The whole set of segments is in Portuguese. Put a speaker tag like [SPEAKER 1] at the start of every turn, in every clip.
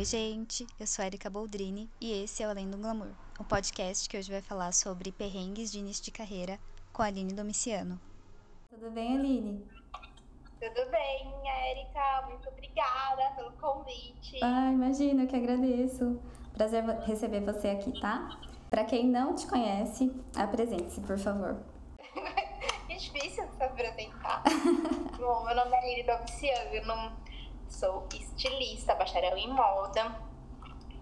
[SPEAKER 1] Oi, gente, eu sou Erika Boldrini e esse é o Além do Glamour, o podcast que hoje vai falar sobre perrengues de início de carreira com a Aline Domiciano.
[SPEAKER 2] Tudo bem, Aline?
[SPEAKER 3] Tudo bem, Erika, muito obrigada pelo convite.
[SPEAKER 2] Ah, imagina, eu que agradeço. Prazer receber você aqui, tá? Para quem não te conhece, apresente-se, por favor.
[SPEAKER 3] é difícil se apresentar. Bom, meu nome é Aline Domiciano, sou estilista, bacharel em moda,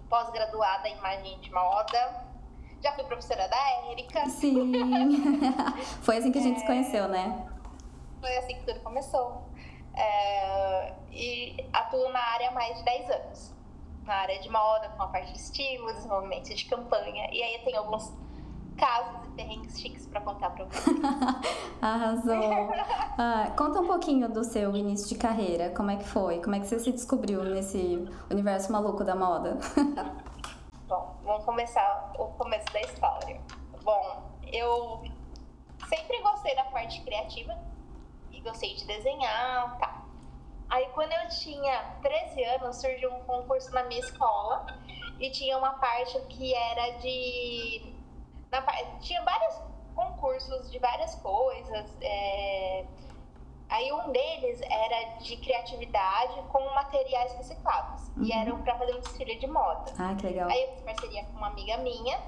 [SPEAKER 3] pós-graduada em imagem de moda. Já fui professora da Érica.
[SPEAKER 2] Sim. Foi assim que a gente é... se conheceu, né?
[SPEAKER 3] Foi assim que tudo começou. É... E atuo na área há mais de 10 anos. Na área de moda, com a parte de estilo, desenvolvimento de campanha. E aí tem alguns casos e perrengues chiques para contar para vocês.
[SPEAKER 2] Arrasou. Ah, conta um pouquinho do seu início de carreira. Como é que foi? Como é que você se descobriu nesse universo maluco da moda?
[SPEAKER 3] Bom, vamos começar o começo da história. Bom, eu sempre gostei da parte criativa e gostei de desenhar, tá. Aí quando eu tinha 13 anos, surgiu um concurso na minha escola e tinha uma parte que era de na, tinha vários concursos de várias coisas. É, aí um deles era de criatividade com materiais reciclados. Uhum. E eram para fazer um desfile de moda.
[SPEAKER 2] Ah, que legal.
[SPEAKER 3] Aí eu fiz parceria com uma amiga minha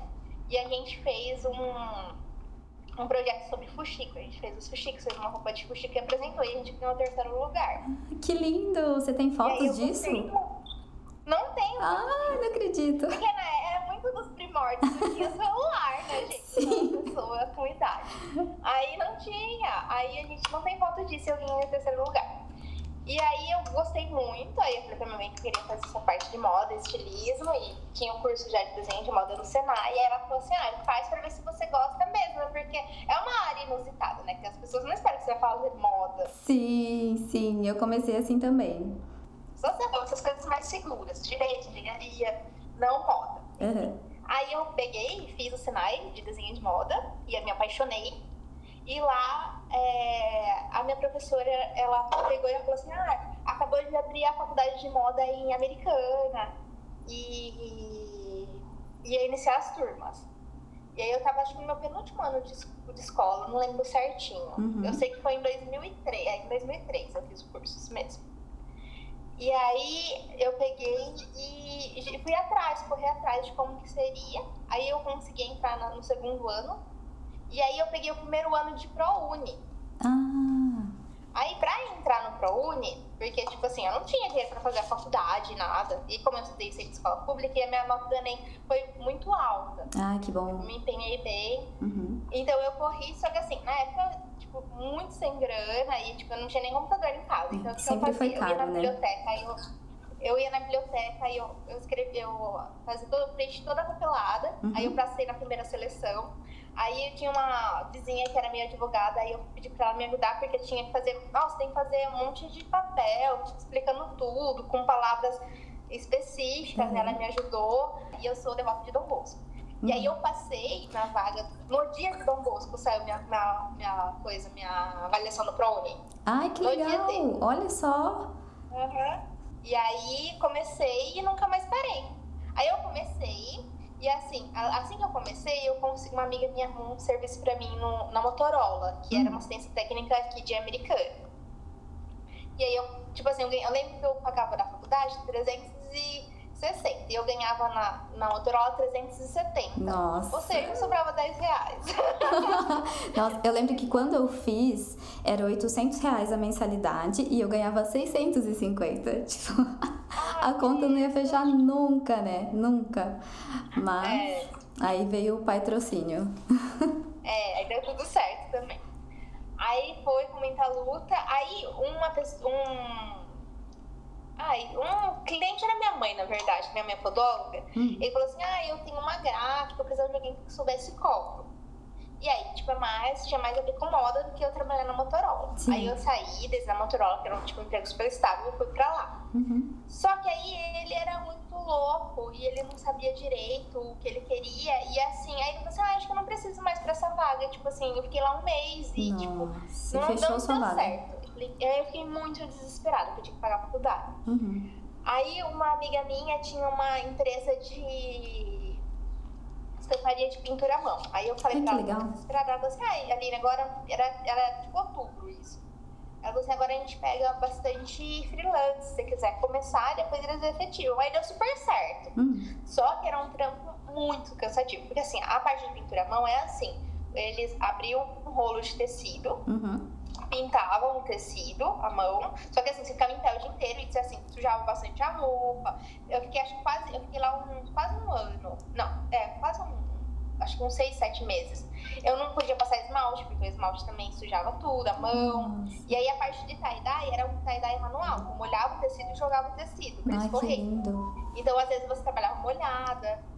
[SPEAKER 3] e a gente fez um, um projeto sobre fuxico. A gente fez os fuxicos, fez uma roupa de fuxico e apresentou. E a gente ganhou o terceiro lugar.
[SPEAKER 2] Ah, que lindo! Você tem fotos disso?
[SPEAKER 3] Não tenho.
[SPEAKER 2] Ah, não acredito.
[SPEAKER 3] Porque era muito dos primórdios, não tinha celular, né, gente? Sim. Uma pessoa com idade. Aí não tinha. Aí a gente não tem foto disso, eu vim em terceiro lugar. E aí eu gostei muito, aí eu falei pra minha mãe que eu queria fazer essa parte de moda, estilismo, e tinha um curso já de desenho de moda no Senai, e ela falou assim, ah, faz pra ver se você gosta mesmo, porque é uma área inusitada, né, que as pessoas não esperam que você fale moda.
[SPEAKER 2] Sim, sim, eu comecei assim também.
[SPEAKER 3] Só você essas coisas mais seguras, direito, engenharia, não moda.
[SPEAKER 2] Uhum.
[SPEAKER 3] Aí eu peguei e fiz o Senai de desenho de moda e eu me apaixonei. E lá é, a minha professora, ela pegou e falou assim, ah, acabou de abrir a faculdade de moda em Americana e, e ia iniciar as turmas. E aí eu tava, acho que no meu penúltimo ano de, de escola, não lembro certinho. Uhum. Eu sei que foi em 2003, é, em 2003 eu fiz o curso mesmo. E aí eu peguei e fui atrás, corri atrás de como que seria. Aí eu consegui entrar no segundo ano. E aí eu peguei o primeiro ano de ProUni.
[SPEAKER 2] Ah.
[SPEAKER 3] Aí pra entrar no ProUni, porque tipo assim, eu não tinha dinheiro pra fazer a faculdade, nada. E como eu estudei sempre escola pública, e a minha nota do Enem foi muito alta.
[SPEAKER 2] Ah, que bom.
[SPEAKER 3] Eu me empenhei bem.
[SPEAKER 2] Uhum.
[SPEAKER 3] Então eu corri, só que assim, na época tipo, muito sem grana e, tipo, eu não tinha nem computador em casa. Então,
[SPEAKER 2] Sempre
[SPEAKER 3] eu
[SPEAKER 2] fazia?
[SPEAKER 3] Foi caro,
[SPEAKER 2] eu ia
[SPEAKER 3] na
[SPEAKER 2] né?
[SPEAKER 3] biblioteca, eu, eu ia na biblioteca e eu, eu escrevi, eu fazia todo, preenchi toda a papelada, uhum. aí eu passei na primeira seleção. Aí eu tinha uma vizinha que era minha advogada, aí eu pedi pra ela me ajudar, porque tinha que fazer, nossa, tem que fazer um monte de papel, tipo, explicando tudo, com palavras específicas, uhum. ela me ajudou, e eu sou devota de Dom Bosco. E aí eu passei na vaga, no dia de Dom Bosco saiu minha, minha, minha coisa, minha avaliação no ProUni.
[SPEAKER 2] Ai, que no legal! Olha só!
[SPEAKER 3] Uhum. E aí comecei e nunca mais parei. Aí eu comecei, e assim, assim que eu comecei, eu consegui, uma amiga minha arrumou um serviço pra mim no, na Motorola, que era uma assistência técnica aqui de americano. E aí eu, tipo assim, eu, eu lembro que eu pagava da faculdade 300 e 60. E eu ganhava na, na Motorola 370.
[SPEAKER 2] Nossa.
[SPEAKER 3] Ou seja, sobrava 10 reais.
[SPEAKER 2] Nossa, eu lembro que quando eu fiz, era 800 reais a mensalidade e eu ganhava 650. Tipo, a conta não ia fechar nunca, né? Nunca. Mas é. aí veio o patrocínio.
[SPEAKER 3] É, aí deu tudo certo também. Aí foi com muita luta. Aí uma pessoa. Um, Ai, um cliente era minha mãe, na verdade, minha mãe é podóloga. Hum. Ele falou assim: Ah, eu tenho uma gráfica, eu precisava de alguém que soubesse copo. E aí, tipo, é mais, tinha mais a ver com moda do que eu trabalhar na Motorola. Sim. Aí eu saí desse da Motorola, que era um tipo, um emprego super estável, e fui pra lá.
[SPEAKER 2] Uhum.
[SPEAKER 3] Só que aí ele era muito louco e ele não sabia direito o que ele queria. E assim, aí ele falou assim: ah, acho que eu não preciso mais pra essa vaga. Tipo assim, eu fiquei lá um mês e,
[SPEAKER 2] Nossa,
[SPEAKER 3] tipo, não, deu
[SPEAKER 2] vaga.
[SPEAKER 3] certo. Aí eu fiquei muito desesperada, porque eu tinha que pagar a faculdade.
[SPEAKER 2] Uhum.
[SPEAKER 3] Aí uma amiga minha tinha uma empresa de estamparia de pintura à mão. Aí eu falei
[SPEAKER 2] Ai,
[SPEAKER 3] pra ela,
[SPEAKER 2] legal.
[SPEAKER 3] desesperada, ela falou assim, ai, Aline, agora era, era tipo outubro isso. Ela falou assim, agora a gente pega bastante freelance, se você quiser começar, depois eles efetivam. Aí deu super certo.
[SPEAKER 2] Hum,
[SPEAKER 3] Só que era um trampo muito cansativo. Porque assim, a parte de pintura à mão é assim. Eles abriam um rolo de tecido,
[SPEAKER 2] uhum.
[SPEAKER 3] pintavam o tecido à mão. Só que assim, você ficava em pé o dia inteiro e disse assim, sujava bastante a roupa. Eu fiquei, acho quase, eu fiquei lá um, quase um ano. Não, é, quase um. Acho que uns seis, sete meses. Eu não podia passar esmalte, porque o esmalte também sujava tudo, a mão. E aí a parte de tie-dye era um tie-dye manual. Eu molhava o tecido e jogava o tecido pra
[SPEAKER 2] Ai,
[SPEAKER 3] escorrer. Então, às vezes, você trabalhava molhada.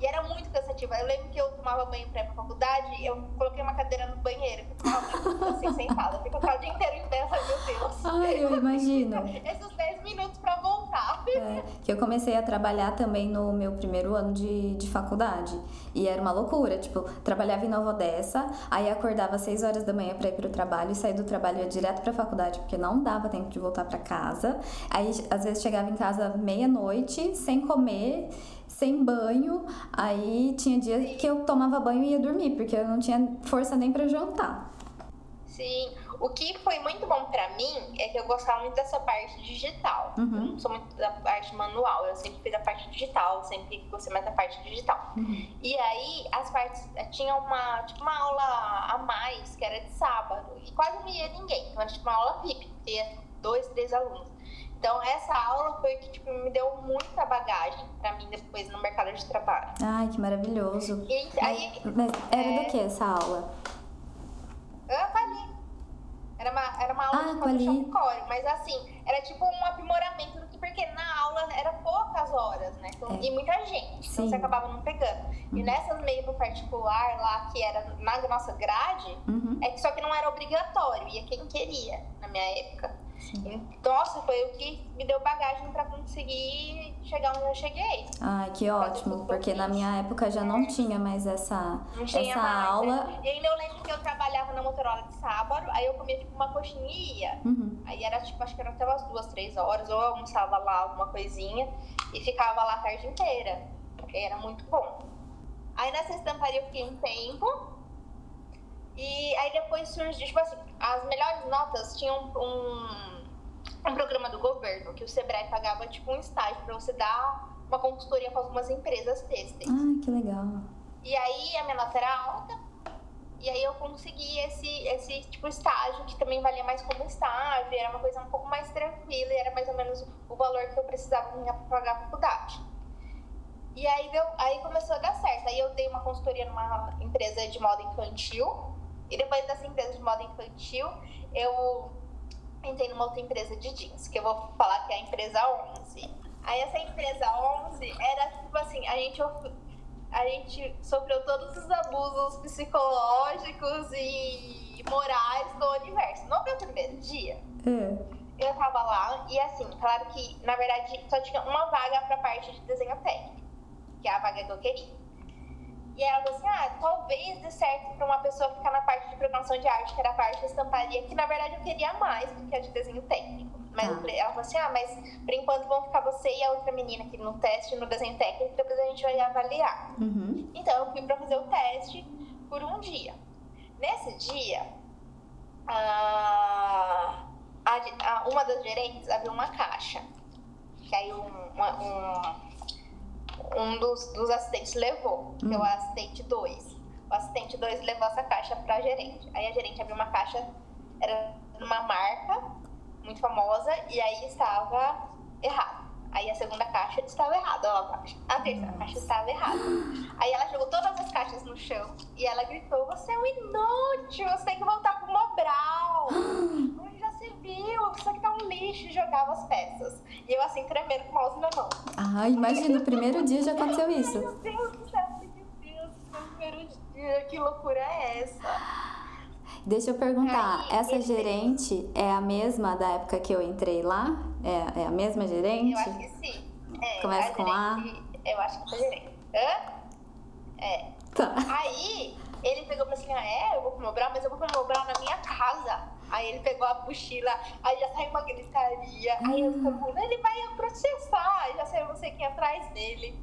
[SPEAKER 3] E era muito cansativo. Eu lembro que eu tomava banho pra ir pra faculdade, eu coloquei uma cadeira no banheiro, que eu tomava banho assim, sentada. Ficava o dia inteiro em pé, meu Deus.
[SPEAKER 2] Ai, eu imagino.
[SPEAKER 3] Esses 10 minutos pra voltar.
[SPEAKER 2] É, que eu comecei a trabalhar também no meu primeiro ano de, de faculdade. E era uma loucura, tipo, trabalhava em Nova Odessa, aí acordava às 6 horas da manhã pra ir pro trabalho e sair do trabalho ia direto pra faculdade, porque não dava tempo de voltar pra casa. Aí às vezes chegava em casa meia-noite, sem comer, sem banho. Aí tinha dia que eu tomava banho e ia dormir, porque eu não tinha força nem pra jantar.
[SPEAKER 3] Sim. O que foi muito bom pra mim é que eu gostava muito dessa parte digital.
[SPEAKER 2] Uhum.
[SPEAKER 3] Eu não sou muito da parte manual, eu sempre fiz a parte digital, sempre gostei mais da parte digital. E aí, as partes. Tinha uma, tipo, uma aula a mais, que era de sábado, e quase não ia ninguém. Então, era tipo uma aula VIP, ia dois, três alunos. Então, essa aula foi que tipo, me deu muita bagagem pra mim depois no mercado de trabalho.
[SPEAKER 2] Ai, que maravilhoso.
[SPEAKER 3] E aí,
[SPEAKER 2] Mas era
[SPEAKER 3] É.
[SPEAKER 2] do que essa aula?
[SPEAKER 3] Ah, Quali. Era uma, era uma aula
[SPEAKER 2] Ah,
[SPEAKER 3] de
[SPEAKER 2] Quali.
[SPEAKER 3] Core, mas assim, era tipo um aprimoramento do que, porque na aula era poucas horas, né? Então,
[SPEAKER 2] É.
[SPEAKER 3] E muita gente, então
[SPEAKER 2] Sim.
[SPEAKER 3] você acabava não pegando. E nessas meio particular lá, que era na nossa grade,
[SPEAKER 2] Uhum.
[SPEAKER 3] é que só que não era obrigatório, ia quem queria, na minha época.
[SPEAKER 2] Sim.
[SPEAKER 3] Nossa, foi o que me deu bagagem pra conseguir chegar onde eu cheguei.
[SPEAKER 2] Ai, que ótimo, porque na minha época já não tinha mais essa,
[SPEAKER 3] Não tinha
[SPEAKER 2] essa
[SPEAKER 3] mais,
[SPEAKER 2] aula.
[SPEAKER 3] né? E ainda eu lembro que eu trabalhava na Motorola de sábado, aí eu comia tipo uma coxinha e ia.
[SPEAKER 2] Uhum.
[SPEAKER 3] Aí era tipo, acho que era até umas duas, três horas, ou eu almoçava lá alguma coisinha e ficava lá a tarde inteira. Porque era muito bom. Aí nessa estamparia eu fiquei um tempo. E aí depois surgiu, tipo assim, as melhores notas tinham um, um programa do governo, que o Sebrae pagava tipo um estágio pra você dar uma consultoria com algumas empresas têxteis.
[SPEAKER 2] Ai, que legal.
[SPEAKER 3] E aí a minha nota era alta. E aí eu consegui esse, esse tipo estágio, que também valia mais como estágio, era uma coisa um pouco mais tranquila e era mais ou menos o valor que eu precisava para pagar a faculdade. E aí, deu, aí começou a dar certo. Aí eu dei uma consultoria numa empresa de moda infantil. E depois dessa empresa de moda infantil, eu entrei numa outra empresa de jeans, que eu vou falar que é a empresa 11. Aí essa empresa 11 era tipo assim, a gente a gente sofreu todos os abusos psicológicos e morais do universo. No meu primeiro dia,
[SPEAKER 2] É.
[SPEAKER 3] eu tava lá e assim, claro que na verdade só tinha uma vaga pra parte de desenho técnico, que é a vaga que eu queria. E ela falou assim: ah, talvez dê certo pra uma pessoa ficar na parte de programação de arte, que era a parte de estamparia, que na verdade eu queria mais do que a de desenho técnico. Mas falei- ela falou assim: ah, mas por enquanto vão ficar você e a outra menina aqui no teste, no desenho técnico, depois a gente vai avaliar.
[SPEAKER 2] Uhum.
[SPEAKER 3] Então eu fui pra fazer o teste por um dia. Nesse dia, a, a a- uma das gerentes abriu uma caixa. Que aí um, uma- um, um dos, dos assistentes levou, que é o assistente 2. O assistente 2 levou essa caixa pra gerente. Aí a gerente abriu uma caixa, era uma marca muito famosa, e aí estava errado. Aí a segunda caixa estava errada, ó, a caixa. A terceira caixa estava errada. Aí ela jogou todas as caixas no chão e ela gritou: Você é um inútil, você tem que voltar pro Mobral. Viu? Isso aqui tá um lixo e jogava as peças. E eu assim, tremendo com o mouse na mão.
[SPEAKER 2] Ai, imagina, no primeiro dia já aconteceu
[SPEAKER 3] Ai,
[SPEAKER 2] isso.
[SPEAKER 3] meu Deus do céu, meu Deus, esse é o primeiro dia, que loucura é essa?
[SPEAKER 2] Deixa eu perguntar,
[SPEAKER 3] Aí,
[SPEAKER 2] essa gerente é a mesma da época que eu entrei lá? É, é a mesma gerente?
[SPEAKER 3] Eu acho que sim. É,
[SPEAKER 2] Começa
[SPEAKER 3] a
[SPEAKER 2] com A?
[SPEAKER 3] gerente- Eu acho que é a gerente. Hã? É.
[SPEAKER 2] Tá.
[SPEAKER 3] Aí ele pegou e falou assim: ah, é, eu vou pro Mobral, mas eu vou pro Mobral na minha casa. Aí Aí ele pegou a mochila, aí já saiu uma gritaria. Aí eu falei, ele vai processar. Já saiu não sei quem atrás dele.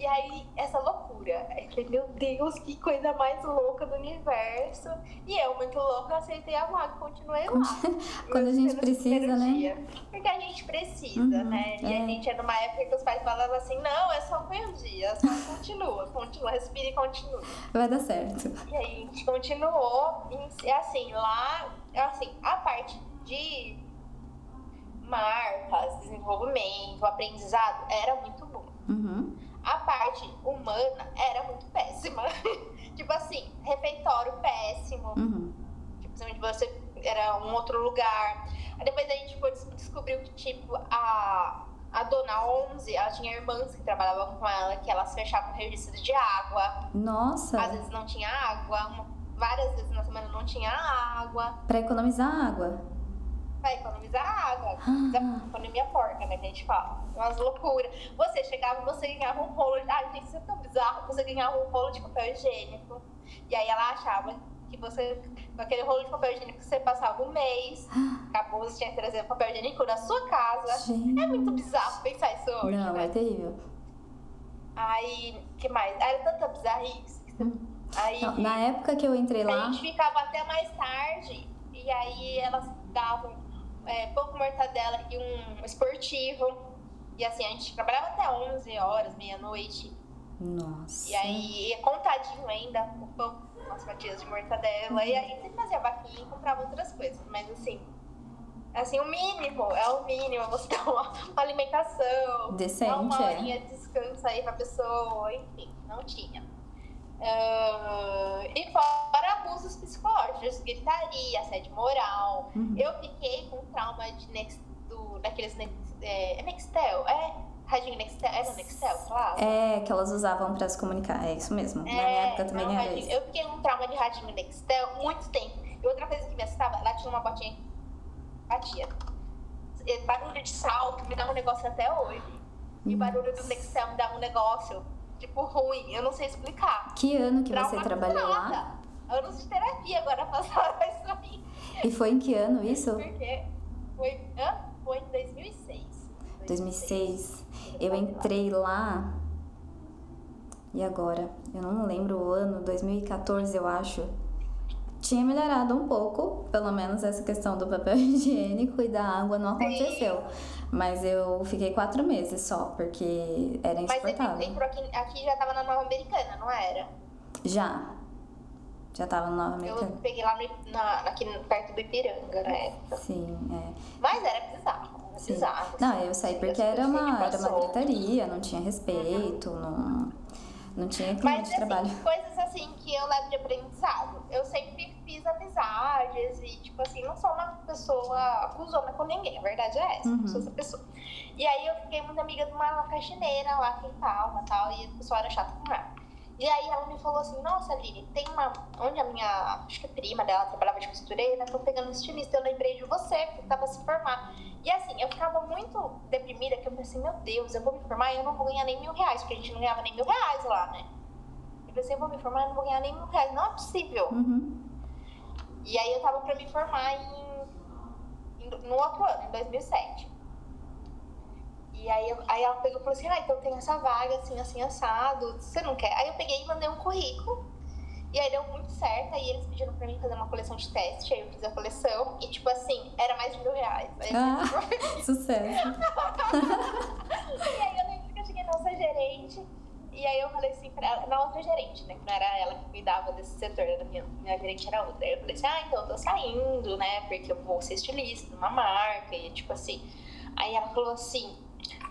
[SPEAKER 3] E aí, essa loucura. Aí eu falei, meu Deus, que coisa mais louca do universo. E eu, muito louca, aceitei a vaga, continuei lá.
[SPEAKER 2] Quando a gente precisa, né?
[SPEAKER 3] Dia. Porque a gente precisa, uhum, né? E é. a gente é numa época que os pais falavam assim, não, é só um dia, só continua, continua, respira e continua.
[SPEAKER 2] Vai dar certo.
[SPEAKER 3] E aí a gente continuou, e assim, lá, assim, a parte de marcas, desenvolvimento, aprendizado, era muito bom.
[SPEAKER 2] Uhum
[SPEAKER 3] a parte humana era muito péssima. tipo assim, refeitório péssimo.
[SPEAKER 2] Uhum.
[SPEAKER 3] Tipo, onde você era um outro lugar. Aí depois a gente foi, descobriu que, tipo, a, a dona 11, ela tinha irmãs que trabalhavam com ela, que elas fechavam registro de água.
[SPEAKER 2] Nossa!
[SPEAKER 3] Às vezes não tinha água, uma, várias vezes na semana não tinha água.
[SPEAKER 2] Pra economizar água?
[SPEAKER 3] Pra economizar água. Ah. Economia porca, né, que a gente fala umas loucuras. Você chegava, você ganhava um rolo. De... Ai, gente, isso é tão bizarro. Você ganhava um rolo de papel higiênico. E aí ela achava que você, com aquele rolo de papel higiênico, você passava um mês. Acabou, você tinha que trazer papel higiênico da sua casa. Gente. É muito bizarro pensar isso hoje.
[SPEAKER 2] Não,
[SPEAKER 3] né?
[SPEAKER 2] é terrível.
[SPEAKER 3] Aí, que mais? Era tanta bizarrice. Hum. Aí,
[SPEAKER 2] Não, na época que eu entrei lá.
[SPEAKER 3] A gente ficava até mais tarde. E aí elas davam é, pão com mortadela e um esportivo. E assim, a gente trabalhava até 11 horas, meia-noite.
[SPEAKER 2] Nossa.
[SPEAKER 3] E aí, contadinho ainda, o pão, umas fatias de mortadela. E aí, você fazia vaquinha e comprava outras coisas. Mas assim, assim, o mínimo, é o mínimo. Você dá uma, uma alimentação.
[SPEAKER 2] Decente,
[SPEAKER 3] dá uma
[SPEAKER 2] é.
[SPEAKER 3] horinha de descanso aí pra pessoa. Enfim, não tinha. Uh, e fora abusos psicológicos, gritaria, assédio moral.
[SPEAKER 2] Uhum.
[SPEAKER 3] Eu fiquei com trauma de next, do, daqueles é, é Nextel? É? Radinho Nextel? É no Nextel, claro?
[SPEAKER 2] É, que elas usavam pra se comunicar, é isso mesmo. É, Na minha época também não, era isso.
[SPEAKER 3] Eu fiquei com trauma de radinho Nextel muito tempo. E outra coisa que me assustava, ela tinha uma botinha batia. Barulho de salto me dá um negócio até hoje. E barulho do Nextel me dá um negócio, tipo, ruim. Eu não sei explicar.
[SPEAKER 2] Que ano que você trabalhou lá?
[SPEAKER 3] Anos de terapia agora passaram isso aí.
[SPEAKER 2] E foi em que ano isso?
[SPEAKER 3] Porque foi, hã? foi em 2006.
[SPEAKER 2] 2006. Eu entrei lá. E agora? Eu não lembro o ano, 2014, eu acho. Tinha melhorado um pouco, pelo menos essa questão do papel higiênico e da água não aconteceu. Mas eu fiquei quatro meses só, porque era insuportável.
[SPEAKER 3] Mas entrou aqui, aqui já tava na Nova Americana, não era?
[SPEAKER 2] Já. Já tava no Nova Americana.
[SPEAKER 3] Eu peguei lá no, na, aqui perto do Ipiranga época.
[SPEAKER 2] Sim, é.
[SPEAKER 3] Mas era bizarro. Bizarro,
[SPEAKER 2] não, eu saí porque era uma, era uma gritaria, não tinha respeito, uhum. não, não tinha clima
[SPEAKER 3] Mas,
[SPEAKER 2] de assim, trabalho.
[SPEAKER 3] coisas assim que eu levo de aprendizado. Eu sempre fiz amizades e, tipo assim, não sou uma pessoa acusona com ninguém. A verdade é essa, uhum. não sou essa pessoa. E aí eu fiquei muito amiga de uma faxineira lá que tava tal, e a pessoa era chata com ela. E aí ela me falou assim, nossa, Aline, tem uma. Onde a minha. Acho que a prima dela trabalhava de costureira, tô pegando um estilista. Eu lembrei de você, porque tava se formar. E assim, eu ficava muito deprimida, que eu pensei, meu Deus, eu vou me formar e eu não vou ganhar nem mil reais, porque a gente não ganhava nem mil reais lá, né? Eu pensei, eu vou me formar e não vou ganhar nem mil reais. Não é possível.
[SPEAKER 2] Uhum.
[SPEAKER 3] E aí eu tava pra me formar em, em, no outro ano, em 2007. E aí, aí ela pegou e falou assim, ah, então tem essa vaga, assim, assim, assado, você não quer? Aí eu peguei e mandei um currículo, e aí deu muito certo, aí eles pediram pra mim fazer uma coleção de teste, aí eu fiz a coleção, e tipo assim, era mais de mil reais. Aí,
[SPEAKER 2] ah, sucesso!
[SPEAKER 3] e aí eu falei assim pra ela, na outra gerente, né, que não era ela que cuidava desse setor, era minha, minha gerente era outra. Aí eu falei assim, ah, então eu tô saindo, né, porque eu vou ser estilista numa marca, e tipo assim. Aí ela falou assim,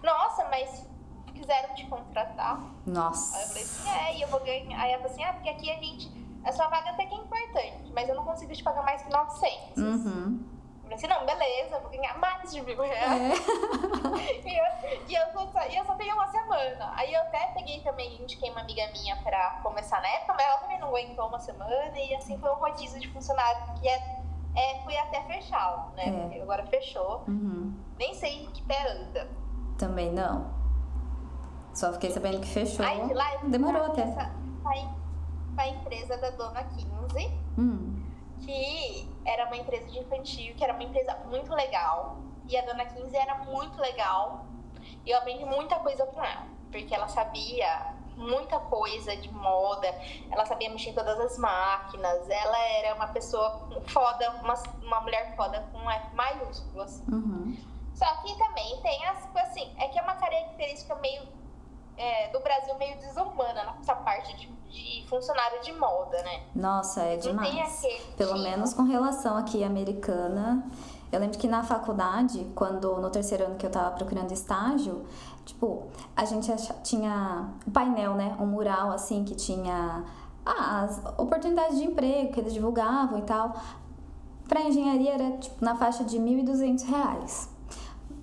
[SPEAKER 3] nossa, mas quiseram te contratar.
[SPEAKER 2] Nossa.
[SPEAKER 3] Aí eu falei assim, é, e eu vou ganhar. Aí ela falou assim, ah, porque aqui a gente. A sua vaga até que é importante, mas eu não consigo te pagar mais que 900.
[SPEAKER 2] Uhum.
[SPEAKER 3] Assim, não, beleza, vou ganhar mais de mil reais. É. e, eu, e, eu só, e eu só tenho uma semana. Aí eu até peguei também, indiquei uma amiga minha pra começar na época, mas ela também não aguentou uma semana. E assim foi um rodízio de funcionário que é, é, fui até fechá-lo, né? É. Porque agora fechou.
[SPEAKER 2] Uhum.
[SPEAKER 3] Nem sei que pé anda.
[SPEAKER 2] Também não. Só fiquei sabendo que fechou.
[SPEAKER 3] Aí lá
[SPEAKER 2] Demorou até.
[SPEAKER 3] Essa, a, a empresa da dona 15.
[SPEAKER 2] Hum.
[SPEAKER 3] Que era uma empresa de infantil, que era uma empresa muito legal. E a dona 15 era muito legal. E eu aprendi muita coisa com ela, porque ela sabia muita coisa de moda, ela sabia mexer em todas as máquinas, ela era uma pessoa foda, uma, uma mulher foda com F maiúsculas.
[SPEAKER 2] Uhum.
[SPEAKER 3] Só que também tem as, assim, é que é uma característica meio é, do Brasil meio desumana nessa parte de, de, funcionário de moda, né?
[SPEAKER 2] Nossa, é demais. Pelo tipo... menos com relação aqui americana. Eu lembro que na faculdade, quando no terceiro ano que eu tava procurando estágio, tipo, a gente tinha um painel, né? Um mural assim que tinha ah, as oportunidades de emprego que eles divulgavam e tal. Para engenharia era tipo, na faixa de R$ 1.200.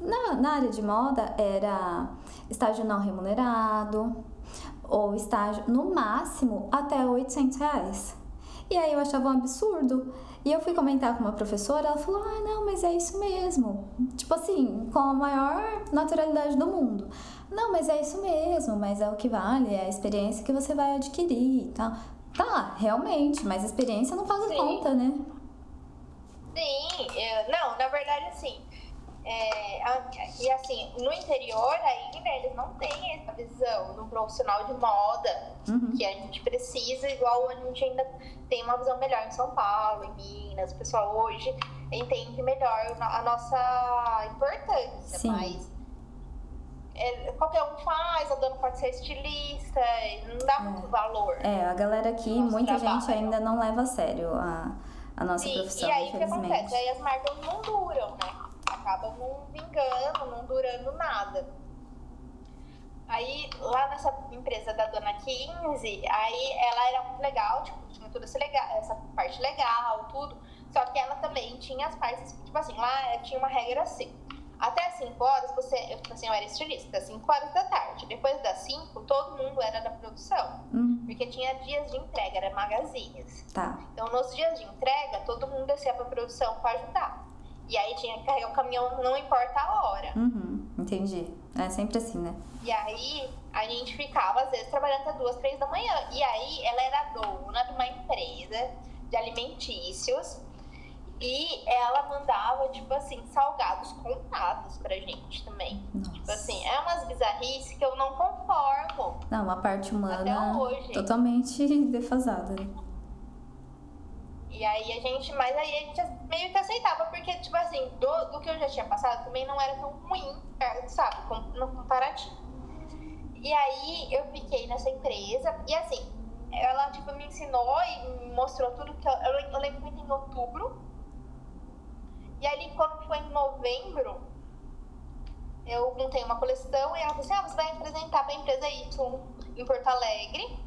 [SPEAKER 2] Na, na área de moda era estágio não remunerado ou estágio no máximo até 800 reais. E aí eu achava um absurdo. E eu fui comentar com uma professora, ela falou: ah, não, mas é isso mesmo. Tipo assim, com a maior naturalidade do mundo. Não, mas é isso mesmo, mas é o que vale, é a experiência que você vai adquirir e tal. Tá, realmente, mas a experiência não paga Sim. conta, né?
[SPEAKER 3] Sim, eu, não, na verdade, assim, é, e assim, no interior ainda eles não têm essa visão do profissional de moda uhum. que a gente precisa, igual a gente ainda tem uma visão melhor em São Paulo, em Minas. O pessoal hoje entende melhor a nossa importância, Sim. mas é, qualquer um faz, a dona pode ser estilista, não dá é. muito valor.
[SPEAKER 2] É, a galera aqui, muita trabalho. gente ainda não leva a sério a, a nossa Sim, profissão.
[SPEAKER 3] E aí o que acontece? Aí as marcas não duram, né? Acabam não vingando, não durando nada. Aí, lá nessa empresa da Dona 15, aí ela era muito legal, tipo, tinha toda essa, legal, essa parte legal, tudo. Só que ela também tinha as partes, tipo assim, lá tinha uma regra assim. Até 5 horas, você, eu, tipo assim, eu era estilista, 5 horas da tarde. Depois das 5, todo mundo era da produção. Hum. Porque tinha dias de entrega, era magazines.
[SPEAKER 2] Tá.
[SPEAKER 3] Então, nos dias de entrega, todo mundo descia pra produção para ajudar. E aí tinha que carregar o caminhão, não importa a hora.
[SPEAKER 2] Uhum, entendi. É sempre assim, né?
[SPEAKER 3] E aí a gente ficava, às vezes, trabalhando até duas, três da manhã. E aí ela era dona de uma empresa de alimentícios. E ela mandava, tipo assim, salgados contados pra gente também. Nossa. Tipo assim, é umas bizarrices que eu não conformo.
[SPEAKER 2] Não, uma parte humana totalmente defasada.
[SPEAKER 3] E aí a gente, mas aí a gente meio que aceitava, porque, tipo assim, do, do que eu já tinha passado também não era tão ruim, é, sabe, no comparativo. E aí eu fiquei nessa empresa, e assim, ela, tipo, me ensinou e me mostrou tudo que eu, eu, eu lembro muito em outubro. E ali, quando foi em novembro, eu montei uma coleção e ela falou assim: ah, você vai apresentar pra empresa Y em Porto Alegre.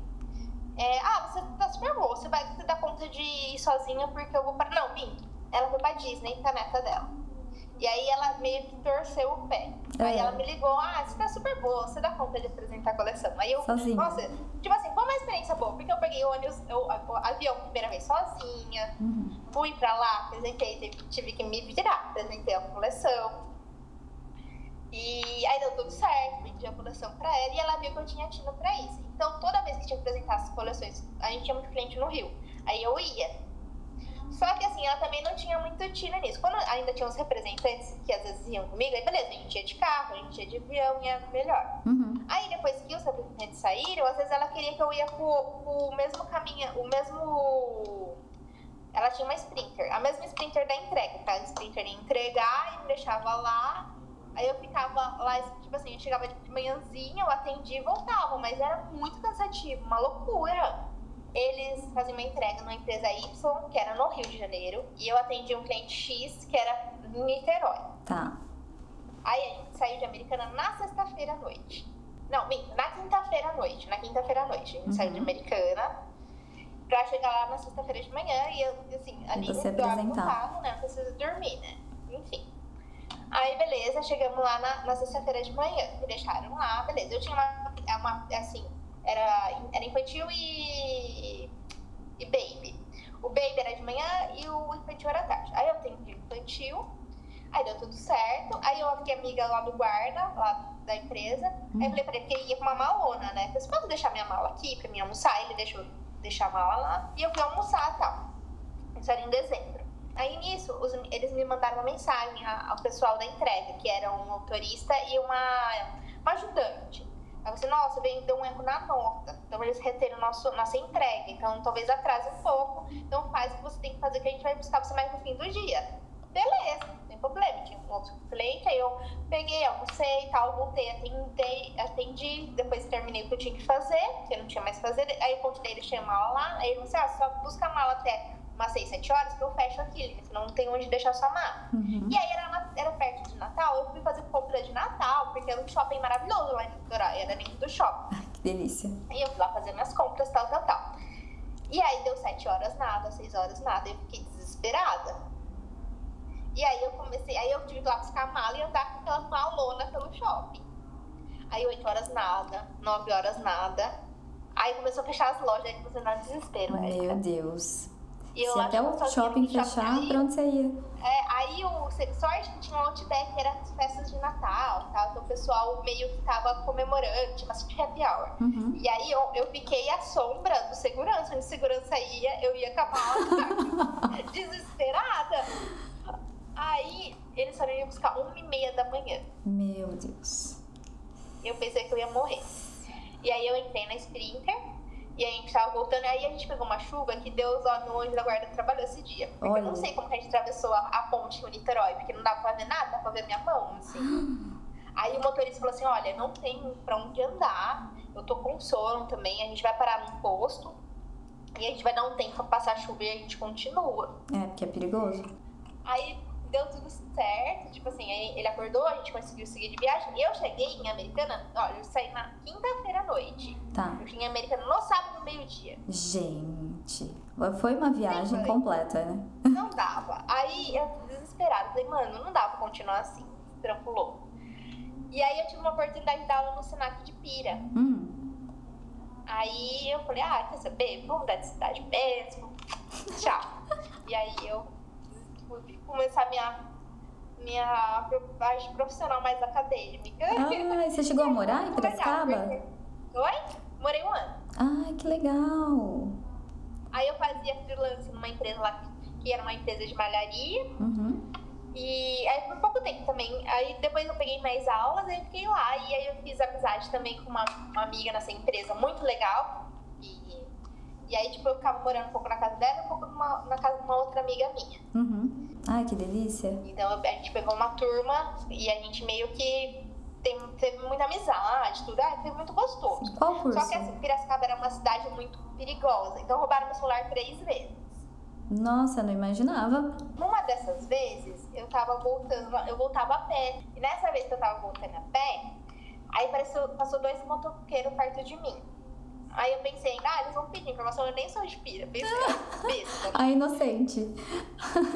[SPEAKER 3] É, ah, você tá super boa, você vai dar de ir sozinha porque eu vou para. Não, minto. Ela foi pra Disney com a neta dela. E aí ela meio que torceu o pé. É. Aí ela me ligou, ah, você tá super boa, você dá conta de apresentar a coleção. Aí eu,
[SPEAKER 2] sozinha.
[SPEAKER 3] nossa, tipo assim, foi uma experiência boa, porque eu peguei ônibus, eu, avião primeira vez sozinha, uhum. fui pra lá, apresentei, tive que me virar, apresentei a coleção. E aí deu tudo certo, vendi a coleção pra ela e ela viu que eu tinha tino pra isso. Então toda vez que tinha que apresentar as coleções, a gente tinha muito cliente no Rio. Aí eu ia. Só que assim, ela também não tinha muito tino nisso. Quando ainda tinha os representantes que às vezes iam comigo, aí beleza, a gente ia de carro, a gente ia de avião e era melhor. Uhum. Aí depois que os representantes saíram, às vezes ela queria que eu ia pro, pro mesmo caminho, o mesmo. Ela tinha uma sprinter, a mesma sprinter da entrega, tá? A sprinter ia entregar e me deixava lá Aí eu ficava lá, tipo assim, eu chegava de manhãzinha, eu atendia e voltava, mas era muito cansativo, uma loucura. Eles faziam uma entrega numa empresa Y, que era no Rio de Janeiro, e eu atendia um cliente X, que era em Niterói.
[SPEAKER 2] Tá.
[SPEAKER 3] Aí a gente saiu de Americana na sexta-feira à noite. Não, na quinta-feira à noite. Na quinta-feira à noite. A gente uhum. saiu de Americana pra chegar lá na sexta-feira de manhã e eu, assim, ali
[SPEAKER 2] eu dorme
[SPEAKER 3] no carro, né? Precisa dormir, né? Enfim. Aí, beleza, chegamos lá na, na sexta-feira de manhã, me deixaram lá, beleza. Eu tinha uma, é uma assim, era, era infantil e, e baby. O baby era de manhã e o infantil era tarde. Aí eu atendi infantil, aí deu tudo certo. Aí eu fiquei amiga lá do guarda, lá da empresa. Aí eu falei pra ele que ia com uma malona, né? Falei, você pode deixar minha mala aqui pra mim almoçar? Ele deixou deixar a mala lá e eu fui almoçar e tal. Isso era em dezembro. mandava mensagem ao pessoal da entrega, que era um motorista e uma, uma ajudante. Aí você, nossa, veio, deu um erro na nota. Então eles reteram nosso, nossa entrega. Então talvez atrase um pouco. Então faz o que você tem que fazer, que a gente vai buscar você mais no fim do dia. Beleza, não tem problema. Tinha um outro cliente, aí eu peguei, almocei e tal, voltei, atendi, atendi, depois terminei o que eu tinha que fazer, porque eu não tinha mais que fazer. Aí eu continuei, deixei a mala lá. Aí ele disse, ah, só busca a mala até umas 6, 7 horas que eu fecho aqui, senão não tem onde deixar sua mala. Uhum. E aí era, era perto de Natal, eu fui fazer compra de Natal, porque era um shopping maravilhoso lá em Litoral, era dentro do shopping.
[SPEAKER 2] que delícia.
[SPEAKER 3] E eu fui lá fazer minhas compras, tal, tal, tal. E aí deu 7 horas nada, 6 horas nada, eu fiquei desesperada. E aí eu comecei, aí eu tive que ir lá buscar a mala e andar com aquela malona pelo shopping. Aí 8 horas nada, 9 horas nada. Aí começou a fechar as lojas, aí começou a dar desespero.
[SPEAKER 2] Meu Deus. E eu Se até o shopping fechar, aí, pra onde você ia?
[SPEAKER 3] É, aí o sorte que tinha um outback, era as festas de Natal, tá? Então o pessoal meio que tava comemorando, tinha bastante happy hour. Uhum. E aí eu, eu fiquei à sombra do segurança, onde segurança ia, eu ia acabar desesperada. Aí eles foram ir buscar uma e meia da manhã.
[SPEAKER 2] Meu Deus.
[SPEAKER 3] Eu pensei que eu ia morrer. E aí eu entrei na Sprinter e a gente tava voltando, aí a gente pegou uma chuva que Deus, ó, no anjo da guarda trabalhou esse dia. Porque Olha. eu não sei como que a gente atravessou a, a ponte no Niterói, porque não dava pra ver nada, dava pra ver minha mão, assim. aí o motorista falou assim: olha, não tem pra onde andar, eu tô com sono também, a gente vai parar num posto e a gente vai dar um tempo pra passar a chuva e a gente continua.
[SPEAKER 2] É, porque é perigoso.
[SPEAKER 3] Aí deu tudo certo. Tipo assim, ele acordou, a gente conseguiu seguir de viagem. Eu cheguei em Americana, olha, eu saí na quinta-feira à noite.
[SPEAKER 2] Tá.
[SPEAKER 3] Eu cheguei em Americana no sábado, meio-dia.
[SPEAKER 2] Gente, foi uma viagem completa, né?
[SPEAKER 3] Não dava. Aí eu desesperada, falei, mano, não dá pra continuar assim, tranquilou. E aí eu tive uma oportunidade de aula no Senac de Pira.
[SPEAKER 2] Hum.
[SPEAKER 3] Aí eu falei, ah, quer saber? Vamos mudar de cidade mesmo. Tchau. e aí eu começar minha minha parte profissional mais acadêmica.
[SPEAKER 2] Ah, você chegou a morar em Piracicaba?
[SPEAKER 3] Oi? Morei um ano.
[SPEAKER 2] Ah, que legal.
[SPEAKER 3] Aí eu fazia freelance numa empresa lá que era uma empresa de malharia.
[SPEAKER 2] Uhum.
[SPEAKER 3] E aí por pouco tempo também. Aí depois eu peguei mais aulas e fiquei lá. E aí eu fiz amizade também com uma, uma amiga nessa empresa muito legal. E, aí, tipo, eu ficava morando um pouco na casa dela e um pouco numa, na casa de uma outra amiga minha.
[SPEAKER 2] Uhum. Ai, que delícia.
[SPEAKER 3] Então a gente pegou uma turma e a gente meio que teve, teve muita amizade, tudo. Ai, foi muito gostoso.
[SPEAKER 2] Qual curso?
[SPEAKER 3] Só que assim, Piracicaba era uma cidade muito perigosa. Então roubaram meu celular três vezes.
[SPEAKER 2] Nossa, eu não imaginava.
[SPEAKER 3] Numa dessas vezes, eu tava voltando, eu voltava a pé. E nessa vez que eu tava voltando a pé, aí apareceu, passou dois motoqueiros perto de mim. Aí eu pensei, ah, eles vão pedir informação, eu nem sou espira. Pensei, besta.
[SPEAKER 2] A inocente.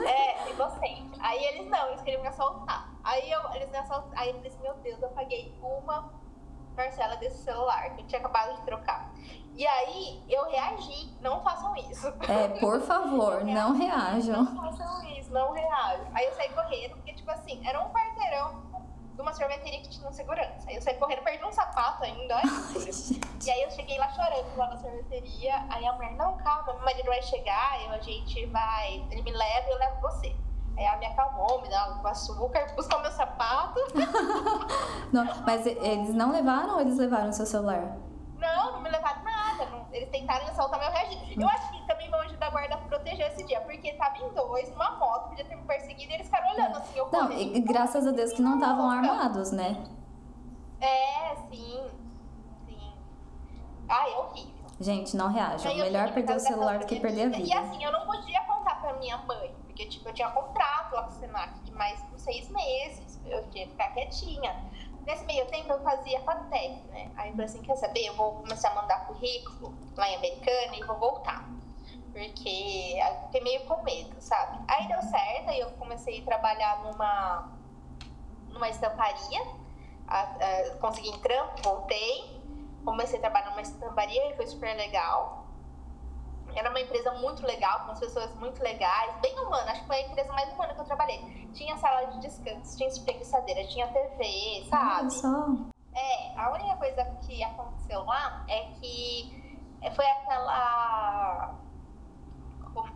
[SPEAKER 3] É, inocente. Aí eles não, eles queriam me assaltar. Aí eu, eles me assaltaram. Aí eu assim, meu Deus, eu paguei uma parcela desse celular que eu tinha acabado de trocar. E aí eu reagi, não façam isso.
[SPEAKER 2] É, por favor, não, não reajam.
[SPEAKER 3] Não façam isso, não reajam. Aí eu saí correndo, porque, tipo assim, era um quarteirão de uma sorveteria que tinha segurança. Aí eu saí correndo, perdi um sapato ainda, Ai, E aí eu cheguei lá chorando lá na sorveteria. Aí a mulher, não, calma, meu marido vai chegar, eu, a gente vai. Ele me leva e eu levo você. Aí ela me acalmou, me dá um açúcar, buscou meu sapato.
[SPEAKER 2] não, mas eles não levaram ou eles levaram o seu celular?
[SPEAKER 3] Não, não me levaram nada. Não, eles tentaram assaltar meu registro. Eu acho que também vão ajudar a guarda proteger esse dia, porque tava em dois, numa moto, podia ter me perseguido e eles ficaram olhando assim. Eu
[SPEAKER 2] não, e graças a Deus que não estavam armados, né?
[SPEAKER 3] É, sim. Sim. Ai, é horrível.
[SPEAKER 2] Gente, não reajam. Melhor perder o celular do que perder a vida.
[SPEAKER 3] E assim, eu não podia contar pra minha mãe, porque tipo, eu tinha contrato lá com o Senac de mais de seis meses. Eu tinha que ficar quietinha. Nesse meio tempo eu fazia FATEC, né? Aí eu falei assim, quer saber? Eu vou começar a mandar currículo lá em Americana e vou voltar. Porque eu fiquei meio com medo, sabe? Aí deu certo, aí eu comecei a trabalhar numa, numa estamparia. A, a, consegui em trampo, voltei. Comecei a trabalhar numa estamparia e foi super legal. Era uma empresa muito legal, com as pessoas muito legais, bem humana. Acho que foi a empresa mais humana que eu trabalhei. Tinha sala de descanso, tinha espreguiçadeira, tinha TV, sabe?
[SPEAKER 2] só.
[SPEAKER 3] É, a única coisa que aconteceu lá é que foi aquela.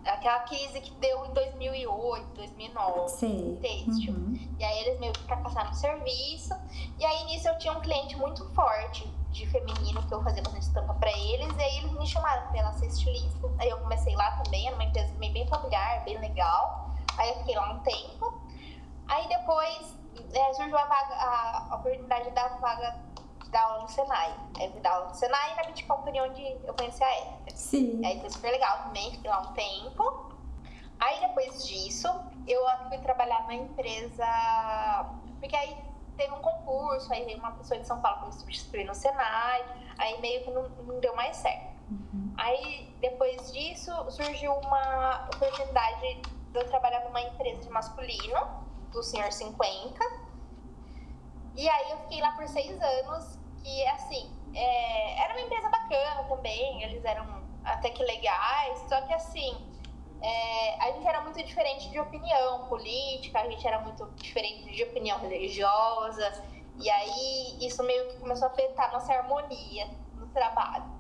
[SPEAKER 3] Aquela crise que deu em 2008, 2009.
[SPEAKER 2] Sim.
[SPEAKER 3] Têxtil.
[SPEAKER 2] Uhum.
[SPEAKER 3] E aí eles meio que fracassaram no serviço. E aí nisso eu tinha um cliente muito forte de feminino que eu fazia bastante estampa pra eles. E aí eles me chamaram pra ela ser estilista. Aí eu comecei lá também, era uma empresa também bem familiar, bem legal. Aí eu fiquei lá um tempo. Aí depois é, surgiu a, vaga, a oportunidade de dar vaga de dar aula no Senai. Aí eu fui dar aula no Senai e na Beat Company onde eu conheci a Érica.
[SPEAKER 2] Sim.
[SPEAKER 3] Aí foi super legal também, fiquei lá um tempo. Aí depois disso, eu fui trabalhar na empresa. Porque aí teve um concurso, aí veio uma pessoa de São Paulo para me substituir no Senai, aí meio que não, não deu mais certo.
[SPEAKER 2] Uhum.
[SPEAKER 3] Aí depois disso surgiu uma oportunidade de eu trabalhar numa empresa de masculino, do Senhor 50. E aí eu fiquei lá por seis anos, que assim, é, era uma empresa bacana também, eles eram até que legais, só que assim, é, a gente era muito diferente de opinião política, a gente era muito diferente de opinião religiosa, e aí isso meio que começou a afetar nossa harmonia no trabalho.